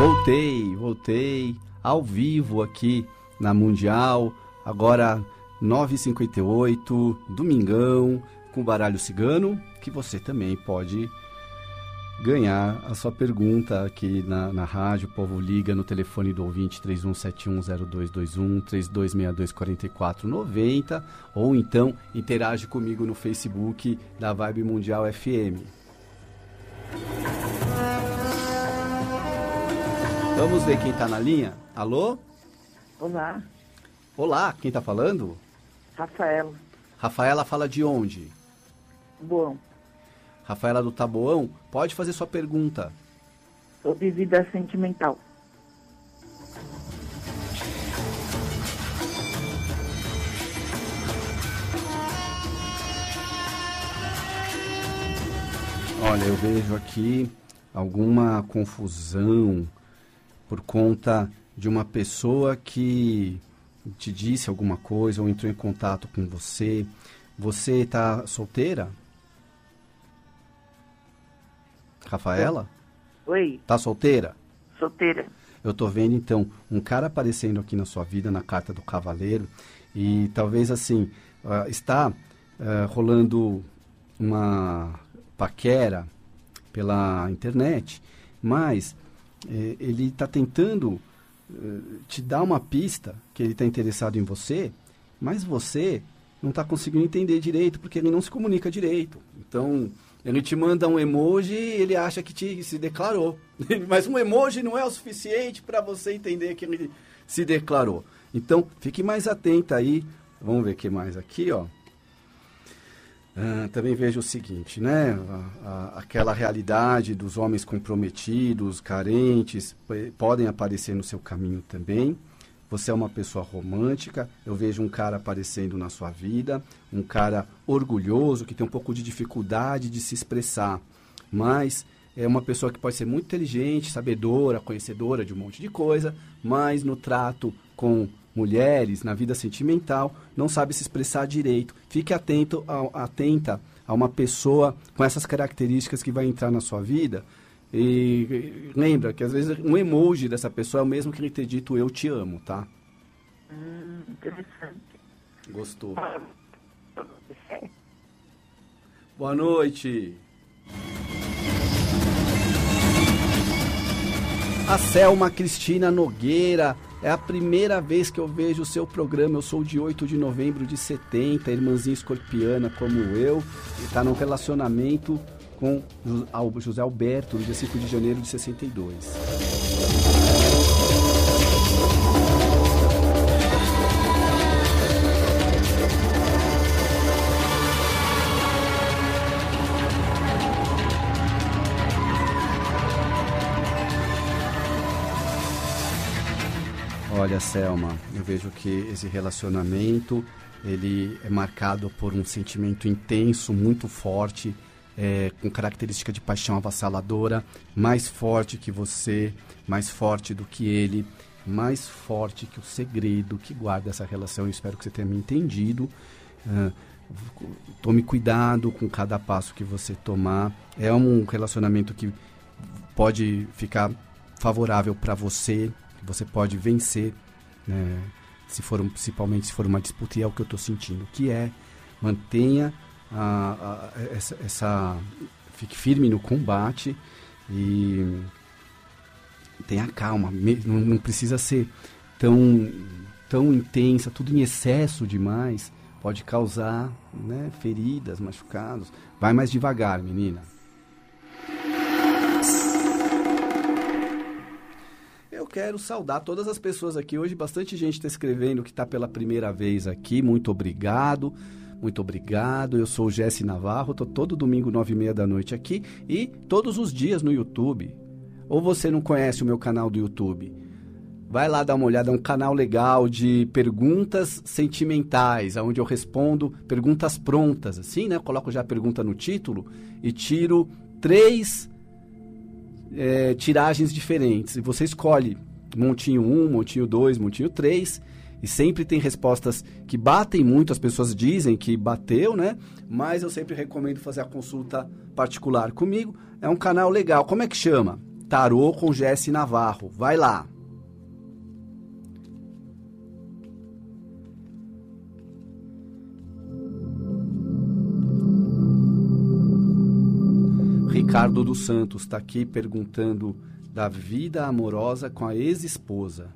Voltei, voltei ao vivo aqui na Mundial, agora 9h58, domingão, com baralho cigano, que você também pode ganhar a sua pergunta aqui na, na rádio. O povo liga no telefone do ouvinte 31710221, 32624490 ou então interage comigo no Facebook da Vibe Mundial FM. Vamos ver quem está na linha. Alô? Olá, Olá, quem está falando? Rafaela. Rafaela fala de onde? Bom, Rafaela do Taboão, pode fazer sua pergunta. sobre vida sentimental. Olha, eu vejo aqui alguma confusão por conta de uma pessoa que te disse alguma coisa ou entrou em contato com você. Você está solteira? Rafaela? Oi, Tá solteira? solteira. Eu tô vendo então um cara aparecendo aqui na sua vida na carta do cavaleiro e talvez assim ah, está ah, rolando uma paquera pela internet, mas eh, ele está tentando eh, te dar uma pista que ele está interessado em você, mas você não está conseguindo entender direito porque ele não se comunica direito. Então ele te manda um emoji e ele acha que te se declarou. Mas um emoji não é o suficiente para você entender que ele se declarou. Então, fique mais atenta aí. Vamos ver o que mais aqui, ó. Ah, também vejo o seguinte, né? A- a- aquela realidade dos homens comprometidos, carentes, podem aparecer no seu caminho também. Você é uma pessoa romântica, eu vejo um cara aparecendo na sua vida, um cara orgulhoso, que tem um pouco de dificuldade de se expressar, mas é uma pessoa que pode ser muito inteligente, sabedora, conhecedora de um monte de coisa, mas no trato com mulheres, na vida sentimental, não sabe se expressar direito. Fique atento, ao- atenta a uma pessoa com essas características que vai entrar na sua vida. E e lembra que às vezes um emoji dessa pessoa é o mesmo que ele ter dito eu te amo, tá? Hum, interessante. Gostou. Boa noite. A Selma Cristina Nogueira. É a primeira vez que eu vejo o seu programa. Eu sou de 8 de novembro de 70, irmãzinha escorpiana como eu. Está num relacionamento com José Alberto, no dia 5 de janeiro de 62. Olha, Selma, eu vejo que esse relacionamento ele é marcado por um sentimento intenso, muito forte, é, com característica de paixão avassaladora, mais forte que você, mais forte do que ele, mais forte que o segredo que guarda essa relação. Eu espero que você tenha me entendido. Ah, tome cuidado com cada passo que você tomar. É um relacionamento que pode ficar favorável para você, você pode vencer, né? se for principalmente se for uma disputa, e é o que eu estou sentindo, que é mantenha a, a- essa, essa- fique firme no combate e tenha calma, não, não precisa ser tão tão intensa, tudo em excesso demais pode causar né, feridas, machucados. Vai mais devagar, menina. Quero saudar todas as pessoas aqui. Hoje, bastante gente está escrevendo que está pela primeira vez aqui. Muito obrigado. Muito obrigado. Eu sou o Jesse Navarro. Estou todo domingo, nove e meia da noite aqui. E todos os dias no YouTube. Ou você não conhece o meu canal do YouTube? Vai lá dar uma olhada, é um canal legal de perguntas sentimentais, onde eu respondo perguntas prontas, assim, né? Eu coloco já a pergunta no título e tiro três é, tiragens diferentes. E você escolhe montinho 1, montinho 2, montinho 3. E sempre tem respostas que batem muito, as pessoas dizem que bateu, né? Mas eu sempre recomendo fazer a consulta particular comigo. É um canal legal. Como é que chama? Tarô com Jesse Navarro. Vai lá. Ricardo dos Santos está aqui perguntando da vida amorosa com a ex-esposa.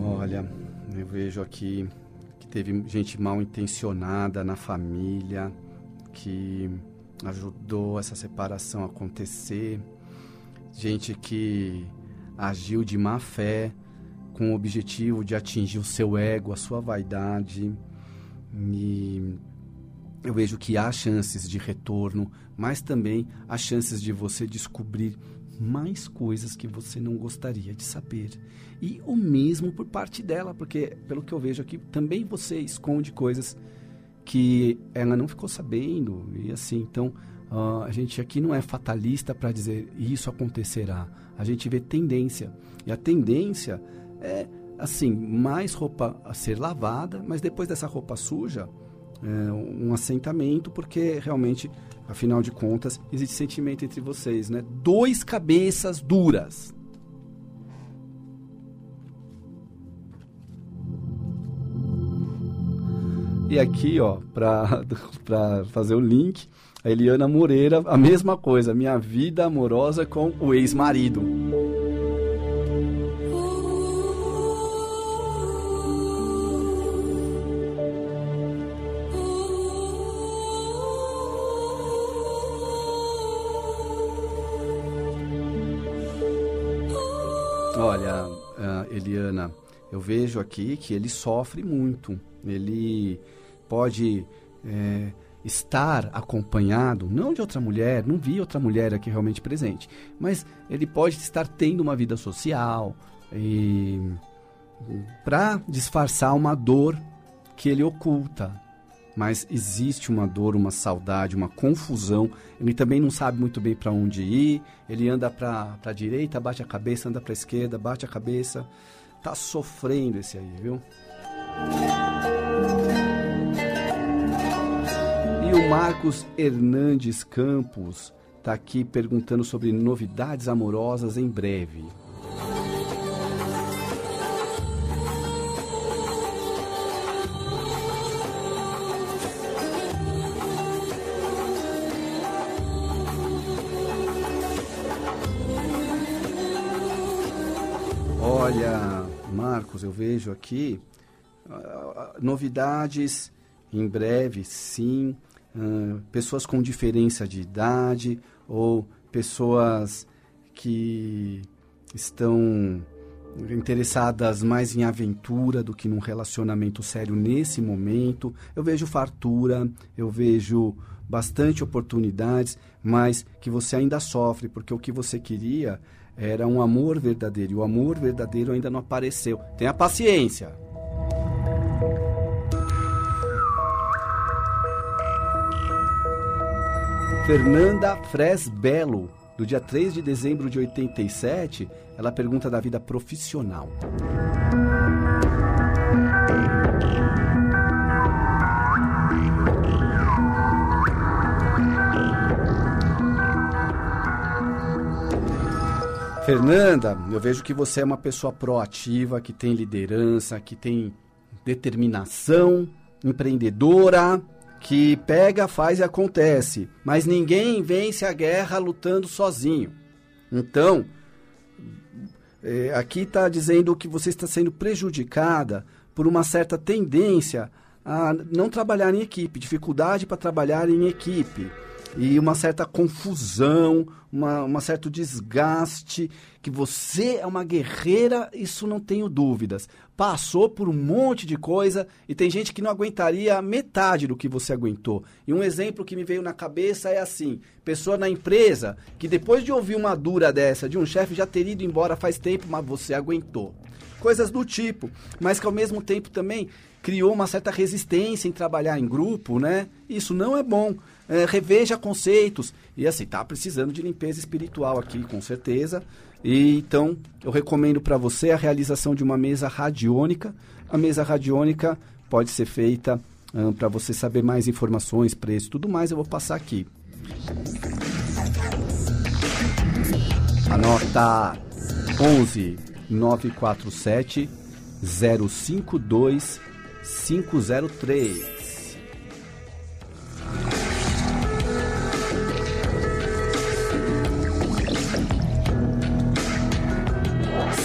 Olha, eu vejo aqui que teve gente mal intencionada na família, que ajudou essa separação acontecer, gente que agiu de má fé com o objetivo de atingir o seu ego, a sua vaidade. E eu vejo que há chances de retorno, mas também há chances de você descobrir mais coisas que você não gostaria de saber. E o mesmo por parte dela, porque pelo que eu vejo aqui, também você esconde coisas que ela não ficou sabendo e assim então uh, a gente aqui não é fatalista para dizer isso acontecerá. A gente vê tendência. E a tendência é assim mais roupa a ser lavada mas depois dessa roupa suja é, um assentamento porque realmente afinal de contas existe sentimento entre vocês né? Dois cabeças duras E aqui, ó, para fazer o link, a Eliana Moreira, a mesma coisa, minha vida amorosa com o ex-marido. Olha, Eliana, eu vejo aqui que ele sofre muito. Ele pode é, estar acompanhado, não de outra mulher, não vi outra mulher aqui realmente presente, mas ele pode estar tendo uma vida social e para disfarçar uma dor que ele oculta. Mas existe uma dor, uma saudade, uma confusão. Ele também não sabe muito bem para onde ir. Ele anda para a direita, bate a cabeça, anda para a esquerda, bate a cabeça. Tá sofrendo esse aí, viu? E o Marcos Hernandes Campos está aqui perguntando sobre novidades amorosas em breve. Eu vejo aqui uh, novidades em breve, sim pessoas com diferença de idade ou pessoas que estão interessadas mais em aventura do que num relacionamento sério nesse momento. Eu vejo fartura, eu vejo bastante oportunidades, mas que você ainda sofre, porque o que você queria era um amor verdadeiro, e o amor verdadeiro ainda não apareceu. Tenha paciência. Fernanda Fresbelo, do dia 3 de dezembro de 87, ela pergunta da vida profissional. Fernanda, eu vejo que você é uma pessoa proativa, que tem liderança, que tem determinação, empreendedora, que pega, faz e acontece. Mas ninguém vence a guerra lutando sozinho. Então, é, aqui está dizendo que você está sendo prejudicada por uma certa tendência a não trabalhar em equipe, dificuldade para trabalhar em equipe e uma certa confusão, uma, uma certo desgaste, que você é uma guerreira, isso não tenho dúvidas. Passou por um monte de coisa e tem gente que não aguentaria metade do que você aguentou. E um exemplo que me veio na cabeça é assim: pessoa na empresa que depois de ouvir uma dura dessa de um chefe já ter ido embora faz tempo, mas você aguentou. coisas do tipo, mas que ao mesmo tempo também criou uma certa resistência em trabalhar em grupo, né? Isso não é bom. É, reveja conceitos. E assim, tá precisando de limpeza espiritual aqui, com certeza. E então, eu recomendo para você a realização de uma mesa radiônica. A mesa radiônica pode ser feita para você saber mais informações, preço, tudo mais, eu vou passar aqui. Anota 11 947 052 503.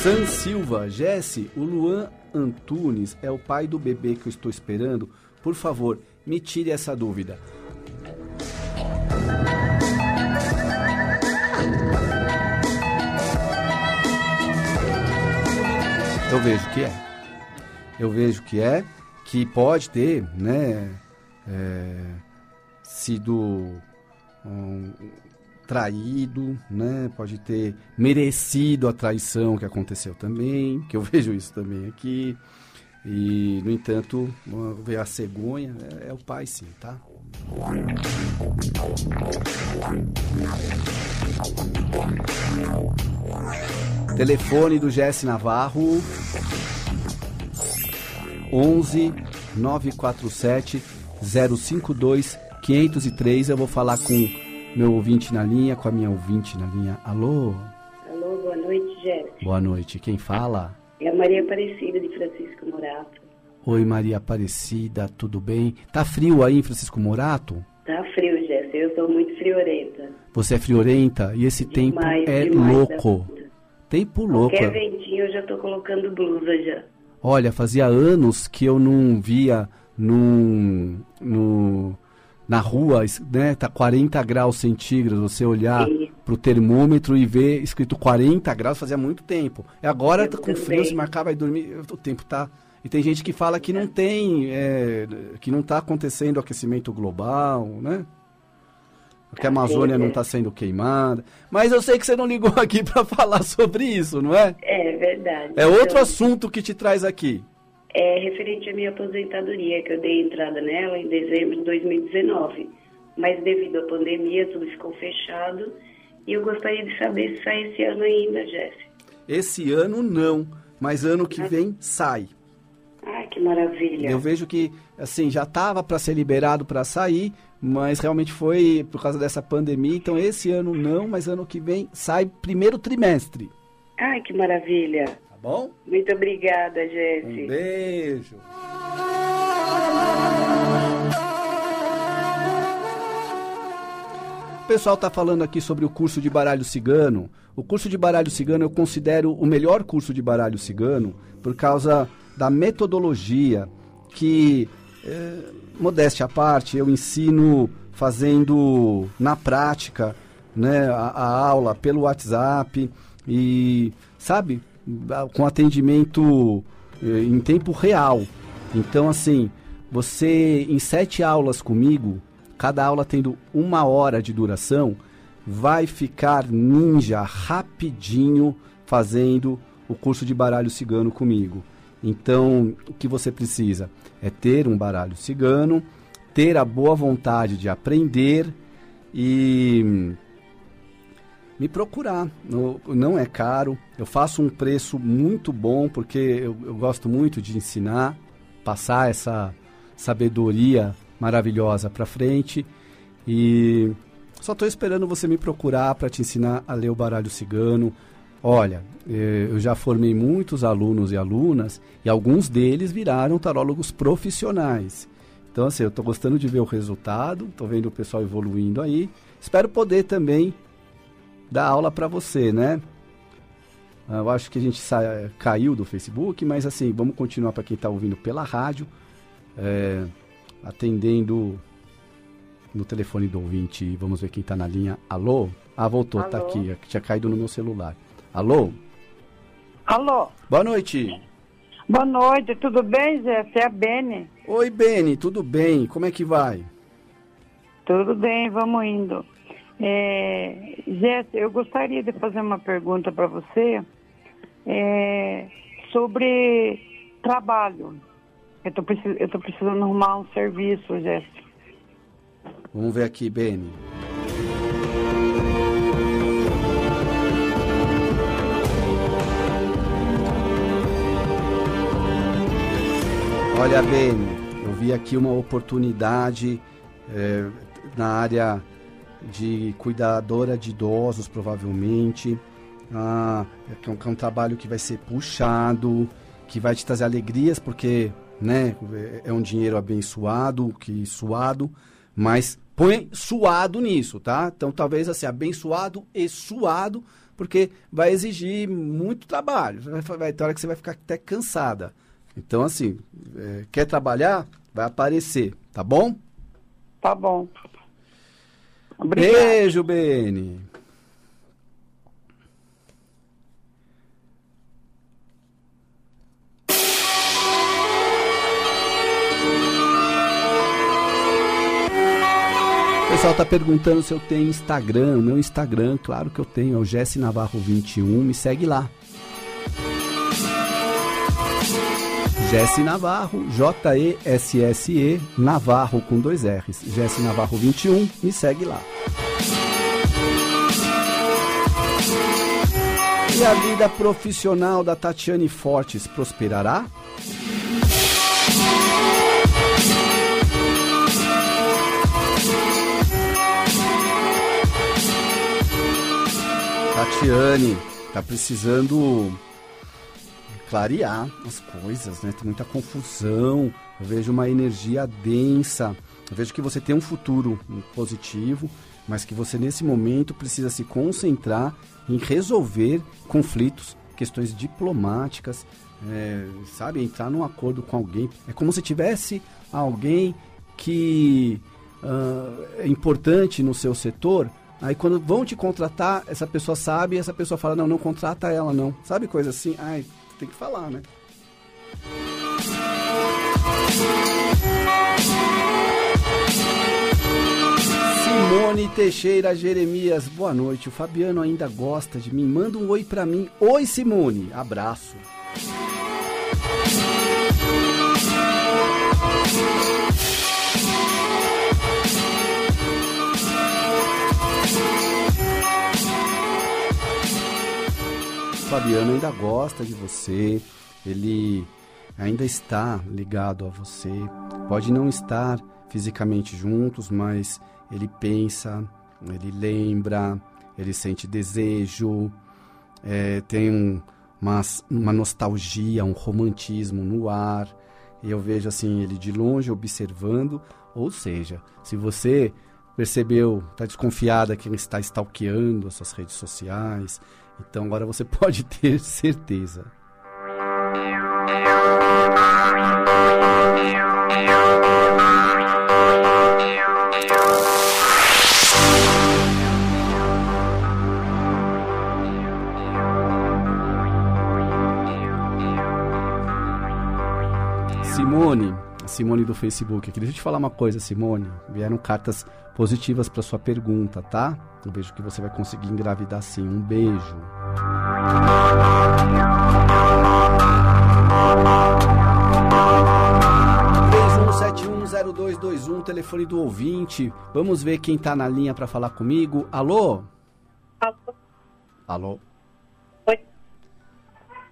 San Silva, Jesse, o Luan Antunes é o pai do bebê que eu estou esperando? Por favor, me tire essa dúvida. Eu vejo que é eu vejo que é, que pode ter, né, é, sido um, traído, né, pode ter merecido a traição que aconteceu também, que eu vejo isso também aqui. E, no entanto, ver a cegonha é, é o pai, sim, tá? Telefone do Jesse Navarro 11 947 052 503. Eu vou falar com meu ouvinte na linha, com a minha ouvinte na linha. Alô? Alô, boa noite, Jéssica. Boa noite. Quem fala? É a Maria Aparecida de Francisco Morato. Oi, Maria Aparecida, tudo bem? Tá frio aí em Francisco Morato? Tá frio, Jéssica. Eu sou muito friorenta. Você é friorenta? E esse demais, tempo é louco. Tempo louco. Qualquer ventinho eu já tô colocando blusa já. Olha, fazia anos que eu não via num, no, na rua, né? Tá 40 graus centígrados, você olhar para o termômetro e ver escrito 40 graus, fazia muito tempo. E agora tá com frio, se marcar, vai dormir, o tempo tá... E tem gente que fala que não tem, é, que não está acontecendo aquecimento global, né? Porque a Amazônia não está sendo queimada. Mas eu sei que você não ligou aqui para falar sobre isso, não é? É verdade. É outro então, assunto que te traz aqui. É referente à minha aposentadoria, que eu dei entrada nela em dezembro de 2019. Mas devido à pandemia, tudo ficou fechado. E eu gostaria de saber se sai esse ano ainda, Jéssica. Esse ano não, mas ano que vem sai. Ah, que maravilha. Eu vejo que, assim, já estava para ser liberado para sair, mas realmente foi por causa dessa pandemia. Então, esse ano não, mas ano que vem sai primeiro trimestre. Ai, que maravilha. Bom? Muito obrigada, Jesse. Um beijo. O pessoal está falando aqui sobre o curso de baralho cigano. O curso de baralho cigano eu considero o melhor curso de baralho cigano por causa da metodologia que é, modéstia à parte, eu ensino fazendo na prática né, a, a aula pelo WhatsApp e, sabe, com atendimento eh, em tempo real. Então, assim, você em sete aulas comigo, cada aula tendo uma hora de duração, vai ficar ninja rapidinho fazendo o curso de baralho cigano comigo. Então, o que você precisa é ter um baralho cigano, ter a boa vontade de aprender e me procurar. Não é caro, eu faço um preço muito bom porque eu, eu gosto muito de ensinar, passar essa sabedoria maravilhosa para frente e só estou esperando você me procurar para te ensinar a ler o baralho cigano Olha, eh, eu já formei muitos alunos e alunas e alguns deles viraram tarólogos profissionais. Então, assim, eu estou gostando de ver o resultado, estou vendo o pessoal evoluindo aí. Espero poder também dar aula para você, né? Eu acho que a gente caiu do Facebook, mas assim, vamos continuar para quem está ouvindo pela rádio, é, atendendo no telefone do ouvinte. Vamos ver quem está na linha. Alô? Ah, voltou, está aqui. Tinha caído no meu celular. Alô? Alô? Boa noite. Boa noite, tudo bem, Zé? Você é a Bene? Oi, Bene, tudo bem? Como é que vai? Tudo bem, vamos indo. É, Zé, eu gostaria de fazer uma pergunta para você. É, sobre trabalho. Eu tô precisando arrumar um serviço, Jéssica. Vamos ver aqui, Beni. Olha, Beni, eu vi aqui uma oportunidade é, na área de cuidadora de idosos, provavelmente. Ah, é, um, é um trabalho que vai ser puxado, que vai te trazer alegrias, porque né, é um dinheiro abençoado, que suado, mas põe suado nisso, tá? Então talvez assim, abençoado e suado, porque vai exigir muito trabalho. Vai, vai ter hora que você vai ficar até cansada. Então, assim, é, quer trabalhar? Vai aparecer, tá bom? Tá bom. Beijo, Beni. O pessoal tá perguntando se eu tenho Instagram. O meu Instagram, claro que eu tenho, é o Jesse Navarro 21, me segue lá. Jesse Navarro, J-E-S-S-E, Navarro com dois R's. Jesse Navarro 21, me segue lá. E a vida profissional da Tatiane Fortes prosperará? Tatiane, tá precisando clarear as coisas, né? Tem muita confusão, eu vejo uma energia densa, eu vejo que você tem um futuro positivo, mas que você nesse momento precisa se concentrar em resolver conflitos, questões diplomáticas, é, sabe? Entrar num acordo com alguém. É como se tivesse alguém que uh, é importante no seu setor, Aí quando vão te contratar, essa pessoa sabe essa pessoa fala, não, não contrata ela não. Sabe coisa assim? Ai, tem que falar, né? Simone Teixeira Jeremias, boa noite. O Fabiano ainda gosta de mim. Manda um oi pra mim. Oi, Simone. Abraço. Fabiano ainda gosta de você, ele ainda está ligado a você. Pode não estar fisicamente juntos, mas ele pensa, ele lembra, ele sente desejo, é, tem um, uma, uma nostalgia, um romantismo no ar. Eu vejo assim ele de longe observando, ou seja, se você percebeu, está desconfiada que ele está stalkeando as suas redes sociais, então agora você pode ter certeza. Simone, do Facebook aqui. Deixa eu te falar uma coisa, Simone. Vieram cartas positivas para sua pergunta, tá? Eu vejo que você vai conseguir engravidar sim. Um beijo. um telefone do ouvinte. Vamos ver quem está na linha para falar comigo. Alô? Alô? Alô? Oi.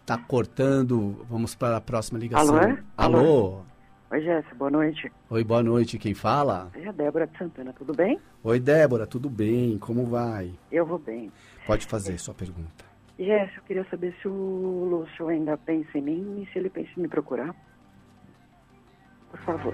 Tá cortando. Vamos para a próxima ligação. Alô? É? Alô? Alô? Oi, Jéssica, boa noite. Oi, boa noite. Quem fala? É a Débora de Santana, tudo bem? Oi, Débora, tudo bem? Como vai? Eu vou bem. Pode fazer é. sua pergunta. Jéssica, eu queria saber se o Lúcio ainda pensa em mim e se ele pensa em me procurar. Por favor.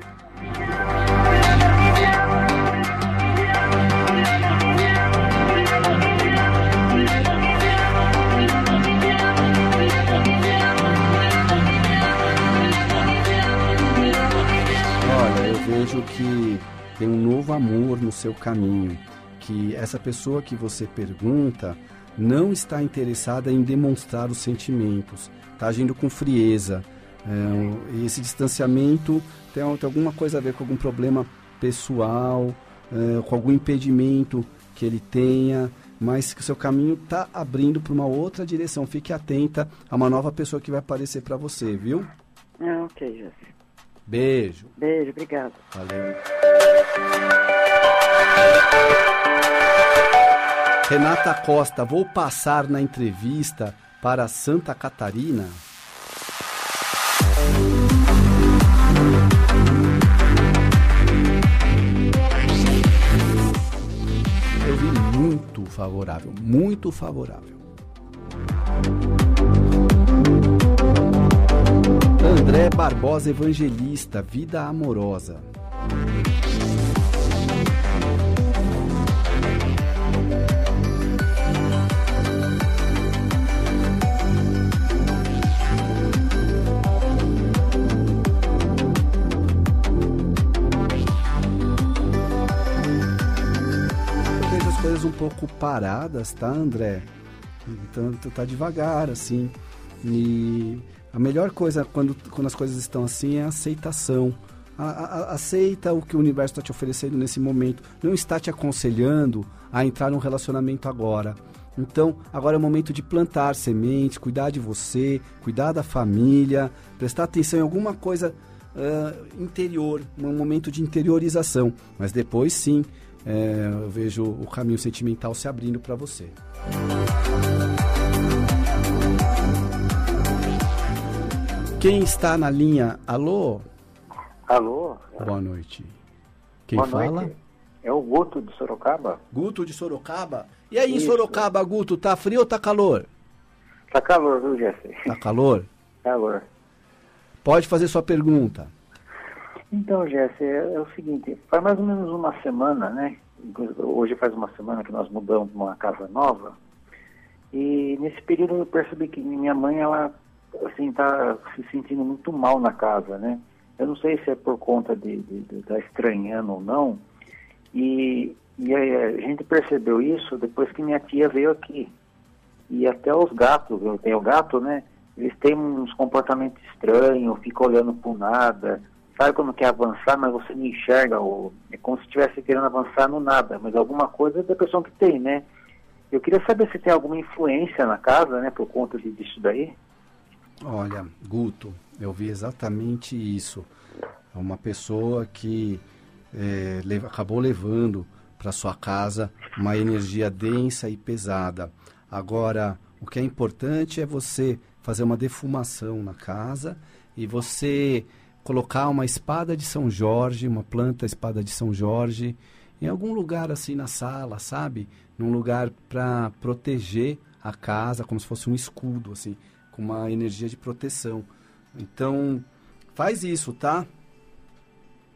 Vejo que tem um novo amor no seu caminho, que essa pessoa que você pergunta não está interessada em demonstrar os sentimentos, está agindo com frieza. É, esse distanciamento tem, tem, alguma coisa a ver com algum problema pessoal, é, com algum impedimento que ele tenha, mas que o seu caminho está abrindo para uma outra direção. Fique atenta a uma nova pessoa que vai aparecer para você, viu? Ah, ok, Jéssica. Beijo. Beijo, obrigado. Valeu. Renata Costa, vou passar na entrevista para Santa Catarina. Eu vi muito favorável, muito favorável. André Barbosa Evangelista, Vida Amorosa. Um pouco paradas, tá, André? Então, tá devagar, assim. E a melhor coisa quando, quando as coisas estão assim é a aceitação. A, a- aceita o que o universo está te oferecendo nesse momento. Não está te aconselhando a entrar num relacionamento agora. Então, agora é o momento de plantar sementes, cuidar de você, cuidar da família, prestar atenção em alguma coisa ah, interior, um momento de interiorização. Mas depois, sim, eh, eu vejo o caminho sentimental se abrindo para você. Quem está na linha? Alô? Alô? Boa noite. Quem Boa fala? noite. É o Guto de Sorocaba. Guto de Sorocaba. E aí em Isso. Sorocaba, Guto, tá frio ou tá calor? Tá calor, viu, Jesse? Tá calor? Calor. Pode fazer sua pergunta. Então, Jesse, é, é o seguinte, faz mais ou menos uma semana, né? Hoje faz uma semana que nós mudamos para uma casa nova. E nesse período eu percebi que minha mãe, ela, assim, tá se sentindo muito mal na casa, né? Eu não sei se é por conta de, de tá estranhando ou não. E, e a gente percebeu isso depois que minha tia veio aqui. E até os gatos, eu tenho gato, né? Eles têm uns comportamentos estranhos, ficam olhando por nada. Sabe quando quer avançar, mas você não enxerga? Ou é como se estivesse querendo avançar no nada. Mas alguma coisa é da pessoa que tem, né? Eu queria saber se tem alguma influência na casa, né? Por conta disso daí. Olha, Guto, eu vi exatamente isso. É Uma pessoa que leva- acabou levando para sua casa uma energia densa e pesada. Agora, o que é importante é você fazer uma defumação na casa e você colocar uma espada de São Jorge, uma planta espada de São Jorge, em algum lugar assim na sala, sabe? Num lugar para proteger a casa, como se fosse um escudo, assim, com uma energia de proteção. Então, faz isso, tá?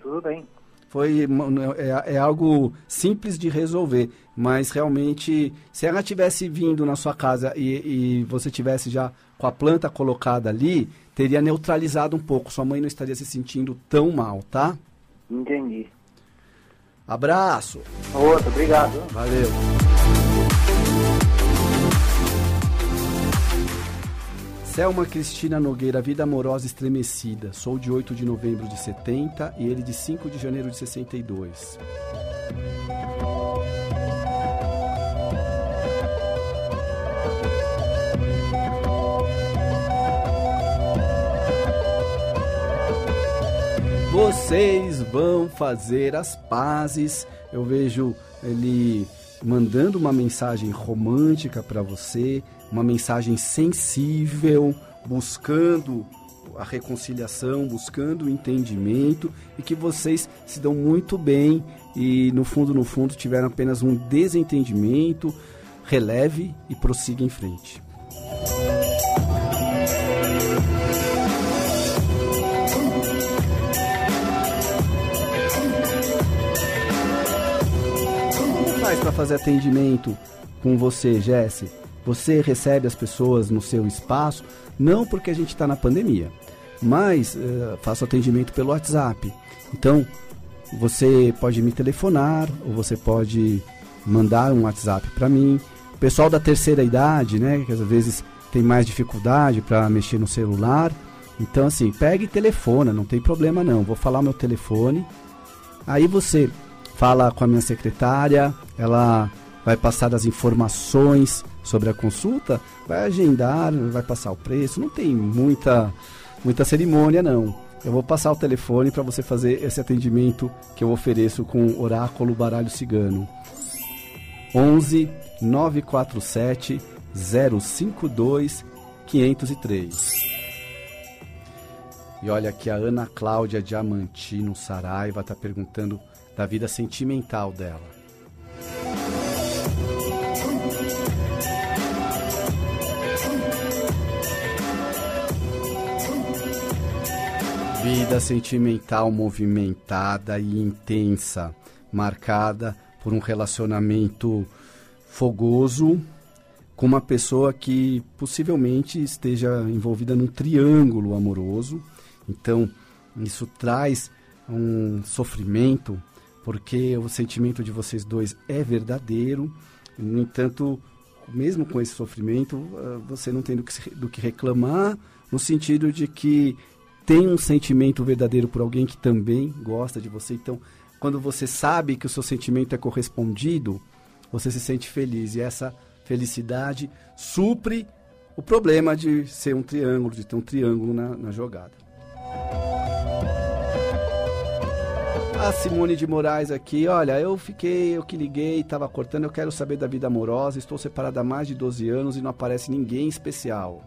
Tudo bem. Foi uma- é, é algo simples de resolver, mas realmente, se ela tivesse vindo na sua casa e, e você tivesse já com a planta colocada ali, teria neutralizado um pouco. Sua mãe não estaria se sentindo tão mal, tá? Entendi. Abraço. Outro, obrigado. Valeu. Selma Cristina Nogueira, Vida Amorosa Estremecida. Sou de 8 de novembro de 70 e ele de 5 de janeiro de 62. Vocês vão fazer as pazes. Eu vejo ele mandando uma mensagem romântica para você, uma mensagem sensível, buscando a reconciliação, buscando o entendimento e que vocês se dão muito bem e no fundo, no fundo, tiveram apenas um desentendimento. Releve e prossiga em frente. Fazer atendimento com você, Jesse? Você recebe as pessoas no seu espaço, não porque a gente está na pandemia, mas eh, faço atendimento pelo WhatsApp. Então, você pode me telefonar ou você pode mandar um WhatsApp para mim. O pessoal da terceira idade, né, que às vezes tem mais dificuldade para mexer no celular. Então, assim, pegue e telefona, não tem problema não. Vou falar meu telefone. Aí você fala com a minha secretária, ela vai passar as informações sobre a consulta, vai agendar, vai passar o preço, não tem muita, muita cerimônia não. Eu vou passar o telefone para você fazer esse atendimento que eu ofereço com Oráculo Baralho Cigano. 11 947 052 503. E olha aqui a Ana Cláudia Diamantino Saraiva está perguntando da vida sentimental dela. Vida sentimental movimentada e intensa, marcada por um relacionamento fogoso com uma pessoa que possivelmente esteja envolvida num triângulo amoroso. Então, isso traz um sofrimento, porque o sentimento de vocês dois é verdadeiro. No entanto, mesmo com esse sofrimento, ah, você não tem do que, do que reclamar, no sentido de que tem um sentimento verdadeiro por alguém que também gosta de você. Então, quando você sabe que o seu sentimento é correspondido, você se sente feliz. E essa felicidade supre o problema de ser um triângulo, de ter um triângulo na, na jogada. A Simone de Moraes aqui, olha, eu fiquei, eu que liguei, estava cortando, eu quero saber da vida amorosa, estou separada há mais de 12 anos e não aparece ninguém especial.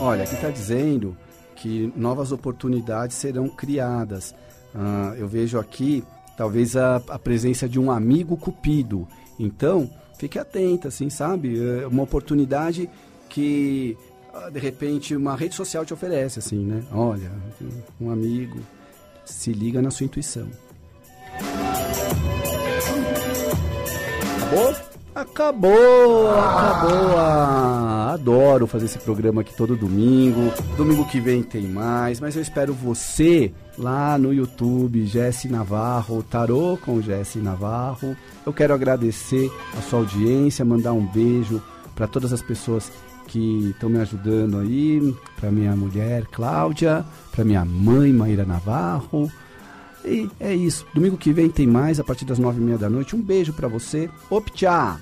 Olha, aqui está dizendo que novas oportunidades serão criadas. Uh, eu vejo aqui talvez a, a, presença de um amigo cupido. Então, fique atenta, assim, sabe? É uma oportunidade que uh, de repente uma rede social te oferece, assim, né? Olha, um amigo, se liga na sua intuição. Acabou? Acabou, acabou. Ah, adoro fazer esse programa aqui todo domingo. Domingo que vem tem mais, mas eu espero você lá no YouTube, Jesse Navarro, Tarô com Jesse Navarro. Eu quero agradecer a sua audiência, mandar um beijo para todas as pessoas que estão me ajudando aí, para minha mulher Cláudia, para minha mãe Maíra Navarro e é isso. Domingo que vem tem mais, a partir das nove e meia da noite. Um beijo para você. Optcha!